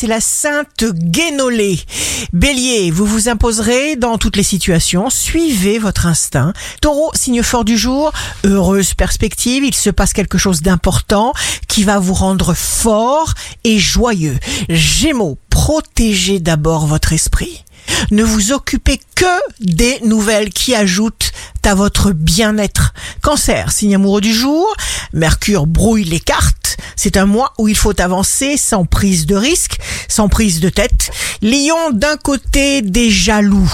c'est la sainte Guénolée. Bélier, vous vous imposerez dans toutes les situations, suivez votre instinct. Taureau, signe fort du jour, heureuse perspective, il se passe quelque chose d'important qui va vous rendre fort et joyeux. Gémeaux, protégez d'abord votre esprit. Ne vous occupez que des nouvelles qui ajoutent à votre bien-être. Cancer, signe amoureux du jour, Mercure brouille les cartes. C'est un mois où il faut avancer sans prise de risque, sans prise de tête. Lion, d'un côté, des jaloux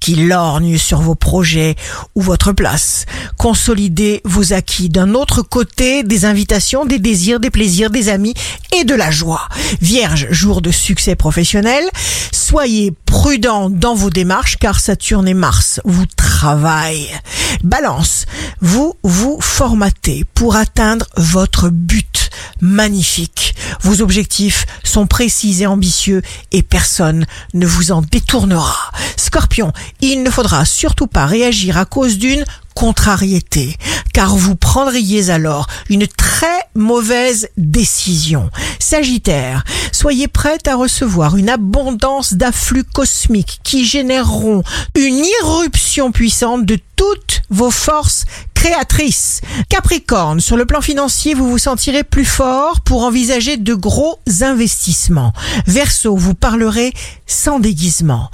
qui lorgnent sur vos projets ou votre place. Consolidez vos acquis. D'un autre côté, des invitations, des désirs, des plaisirs, des amis et de la joie. Vierge, jour de succès professionnel. Soyez prudent dans vos démarches car Saturne et Mars vous travaillent. Balance, vous vous formatez pour atteindre votre but magnifique. Vos objectifs sont précis et ambitieux et personne ne vous en détournera. Scorpion, il ne faudra surtout pas réagir à cause d'une contrariété, car vous prendriez alors une très mauvaise décision. Sagittaire, soyez prête à recevoir une abondance d'afflux cosmiques qui généreront une irruption puissante de toutes vos forces créatrices. Capricorne, sur le plan financier, vous vous sentirez plus fort pour envisager de gros investissements. Verseau, vous parlerez sans déguisement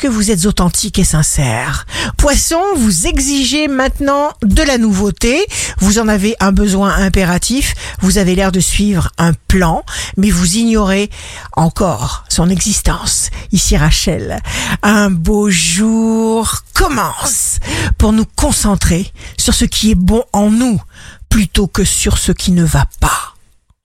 que vous êtes authentique et sincère. Poisson, vous exigez maintenant de la nouveauté. Vous en avez un besoin impératif. Vous avez l'air de suivre un plan, mais vous ignorez encore son existence. Ici Rachel, un beau jour commence pour nous concentrer sur ce qui est bon en nous plutôt que sur ce qui ne va pas.